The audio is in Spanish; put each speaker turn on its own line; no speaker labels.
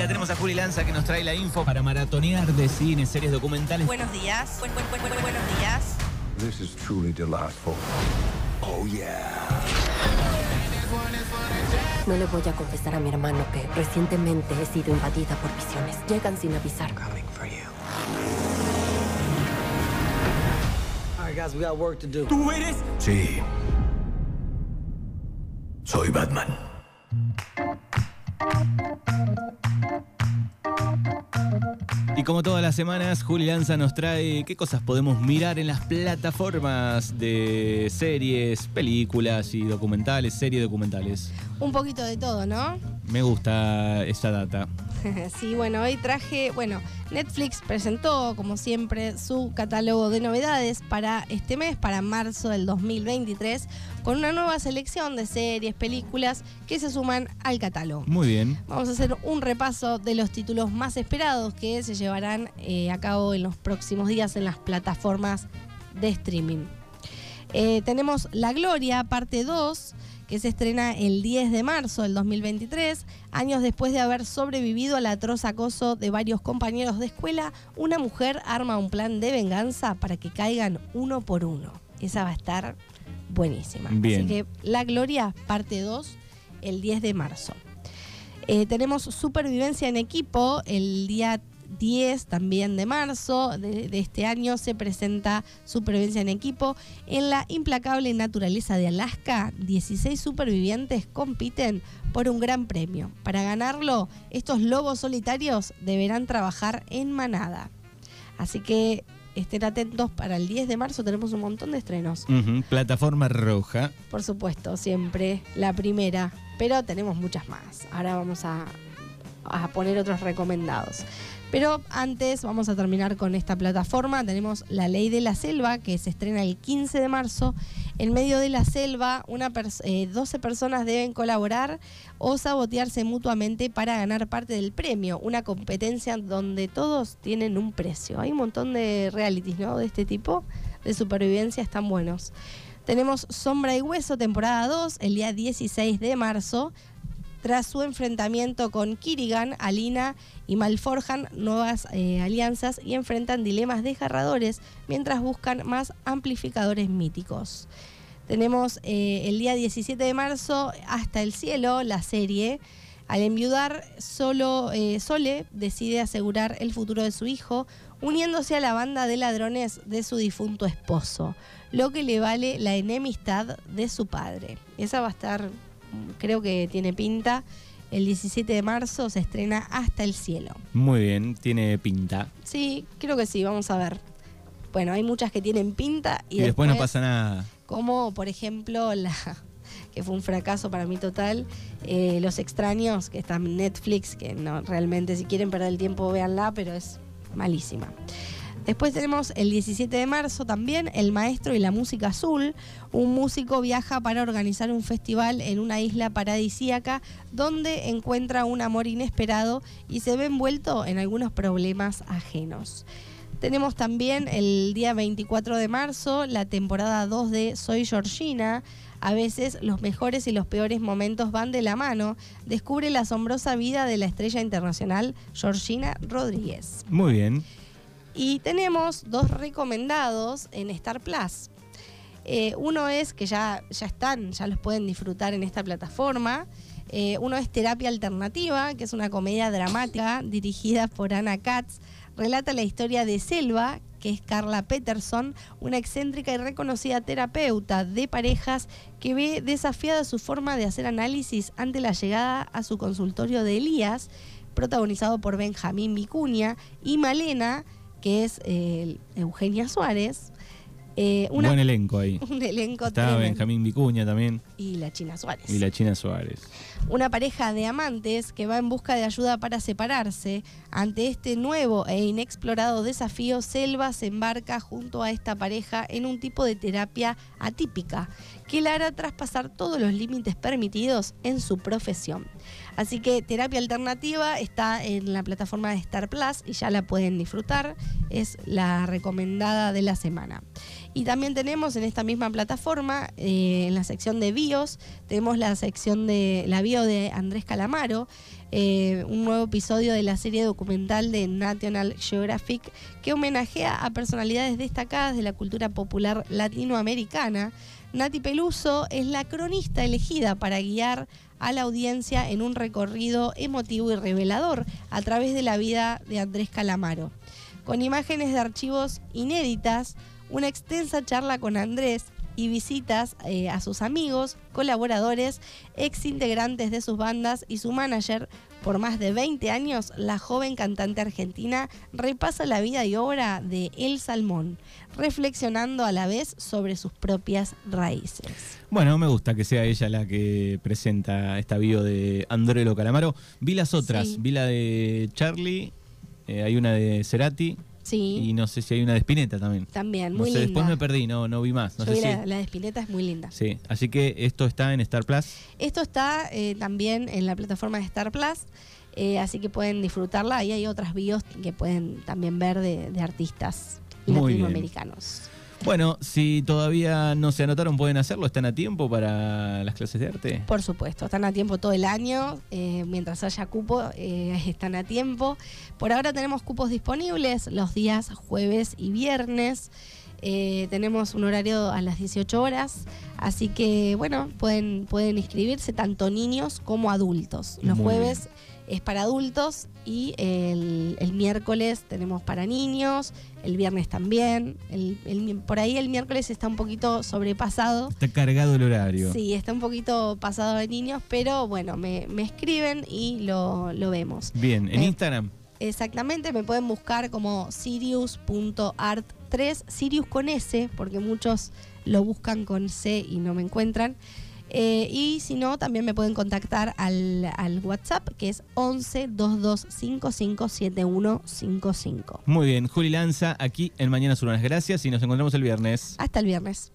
la tenemos a Juli Lanza que nos trae la info para maratonear de cine, series documentales.
Buenos días. Buen- buen- buen- buen- buenos días.
This is truly delightful. Oh, yeah.
No le voy a confesar a mi hermano que recientemente he sido invadida por visiones. Llegan sin avisar.
Coming for you.
All right, guys, we got work to do.
¿Tú eres?
Sí. Soy Batman.
Y como todas las semanas, Juli Lanza nos trae qué cosas podemos mirar en las plataformas de series, películas y documentales, series documentales.
Un poquito de todo, ¿no?
Me gusta esa data.
sí, bueno, hoy traje, bueno, Netflix presentó, como siempre, su catálogo de novedades para este mes, para marzo del 2023, con una nueva selección de series, películas que se suman al catálogo.
Muy bien.
Vamos a hacer un repaso de los títulos más esperados que se llevarán eh, a cabo en los próximos días en las plataformas de streaming. Eh, tenemos La Gloria, parte 2, que se estrena el 10 de marzo del 2023. Años después de haber sobrevivido al atroz acoso de varios compañeros de escuela, una mujer arma un plan de venganza para que caigan uno por uno. Esa va a estar buenísima.
Bien.
Así que La Gloria, parte 2, el 10 de marzo. Eh, tenemos Supervivencia en Equipo el día 10 también de marzo de, de este año se presenta Supervivencia en Equipo. En la implacable naturaleza de Alaska, 16 supervivientes compiten por un gran premio. Para ganarlo, estos lobos solitarios deberán trabajar en manada. Así que estén atentos para el 10 de marzo, tenemos un montón de estrenos.
Plataforma roja.
Por supuesto, siempre la primera, pero tenemos muchas más. Ahora vamos a, a poner otros recomendados. Pero antes vamos a terminar con esta plataforma. Tenemos La Ley de la Selva, que se estrena el 15 de marzo. En medio de la selva, una pers- eh, 12 personas deben colaborar o sabotearse mutuamente para ganar parte del premio. Una competencia donde todos tienen un precio. Hay un montón de realities de este tipo de supervivencia, están buenos. Tenemos Sombra y Hueso, temporada 2, el día 16 de marzo. Tras su enfrentamiento con Kirigan, Alina y Malforjan nuevas eh, alianzas y enfrentan dilemas desgarradores mientras buscan más amplificadores míticos. Tenemos eh, el día 17 de marzo Hasta el Cielo, la serie. Al enviudar, solo, eh, Sole decide asegurar el futuro de su hijo, uniéndose a la banda de ladrones de su difunto esposo, lo que le vale la enemistad de su padre. Esa va a estar, creo que tiene pinta. El 17 de marzo se estrena Hasta el Cielo.
Muy bien, tiene pinta.
Sí, creo que sí, vamos a ver. Bueno, hay muchas que tienen pinta y,
Y, después no pasa nada.
como por ejemplo la que fue un fracaso para mí total, eh, Los extraños, que está en Netflix, que no realmente si quieren perder el tiempo véanla, pero es malísima. Después tenemos el 17 de marzo también El Maestro y la Música Azul. Un músico viaja para organizar un festival en una isla paradisíaca donde encuentra un amor inesperado y se ve envuelto en algunos problemas ajenos. Tenemos también el día 24 de marzo la temporada 2 de Soy Georgina. A veces los mejores y los peores momentos van de la mano. Descubre la asombrosa vida de la estrella internacional Georgina Rodríguez.
Muy bien.
Y tenemos dos recomendados en Star Plus. Eh, uno es que ya, ya están, ya los pueden disfrutar en esta plataforma. Eh, uno es Terapia Alternativa, que es una comedia dramática dirigida por Anna Katz. Relata la historia de Selva, que es Carla Peterson, una excéntrica y reconocida terapeuta de parejas que ve desafiada su forma de hacer análisis ante la llegada a su consultorio de Elías, protagonizado por Benjamín Vicuña, y Malena, que es Eugenia Suárez. Eh, una-
Buen elenco ahí.
un elenco
Está
tremendo.
Benjamín Vicuña también.
Y la China Suárez.
Y la China Suárez.
Una pareja de amantes que va en busca de ayuda para separarse. Ante este nuevo e inexplorado desafío, Selva se embarca junto a esta pareja en un tipo de terapia atípica que la hará traspasar todos los límites permitidos en su profesión. Así que Terapia Alternativa está en la plataforma de Star Plus y ya la pueden disfrutar. Es la recomendada de la semana. Y también tenemos en esta misma plataforma, eh, en la sección de bios, tenemos la sección de la bio de Andrés Calamaro, eh, un nuevo episodio de la serie documental de National Geographic que homenajea a personalidades destacadas de la cultura popular latinoamericana. Nati Peluso es la cronista elegida para guiar a la audiencia en un recorrido emotivo y revelador a través de la vida de Andrés Calamaro. Con imágenes de archivos inéditas, una extensa charla con Andrés y visitas eh, a sus amigos, colaboradores, ex integrantes de sus bandas y su manager. Por más de 20 años, la joven cantante argentina repasa la vida y obra de El Salmón, reflexionando a la vez sobre sus propias raíces.
Bueno, me gusta que sea ella la que presenta esta bio de Andrelo Calamaro. Vi las otras,
Sí.
vi la de Charlie, eh, hay una de Cerati
Sí,
y no sé si hay una de Spinetta también.
también,
No
muy
sé,
linda.
después me perdí, no, no vi más. No
Yo
sé
vi
si.
la, la de Spinetta es muy linda.
Sí, así que esto está en Star Plus.
Esto está eh, también en la plataforma de Star Plus, eh, así que pueden disfrutarla. Ahí hay otras bios que pueden también ver de, de artistas
Muy bien. Bueno, si todavía no se anotaron, pueden hacerlo. ¿Están a tiempo para las clases de arte?
Por supuesto, están a tiempo todo el año, eh, mientras haya cupo, eh, están a tiempo. Por ahora tenemos cupos disponibles los días jueves y viernes. Eh, tenemos un horario a las 18 horas, así que bueno, pueden, pueden inscribirse tanto niños como adultos. Los
Muy
jueves es para adultos y el, el miércoles tenemos para niños, el viernes también. El- el- por ahí el miércoles está un poquito sobrepasado.
Está cargado el horario.
Sí, está un poquito pasado de niños, pero bueno, me, me escriben y lo, lo vemos.
Bien, en
Eh,
Instagram.
Exactamente, me pueden buscar como sirius.art3, Sirius con S, porque muchos lo buscan con C y no me encuentran. Eh, y si no, también me pueden contactar al, al WhatsApp, que es 11 2255 7155.
Muy bien, Juli Lanza aquí en Mañanas Urbanas. Gracias y nos encontramos el viernes.
Hasta el viernes.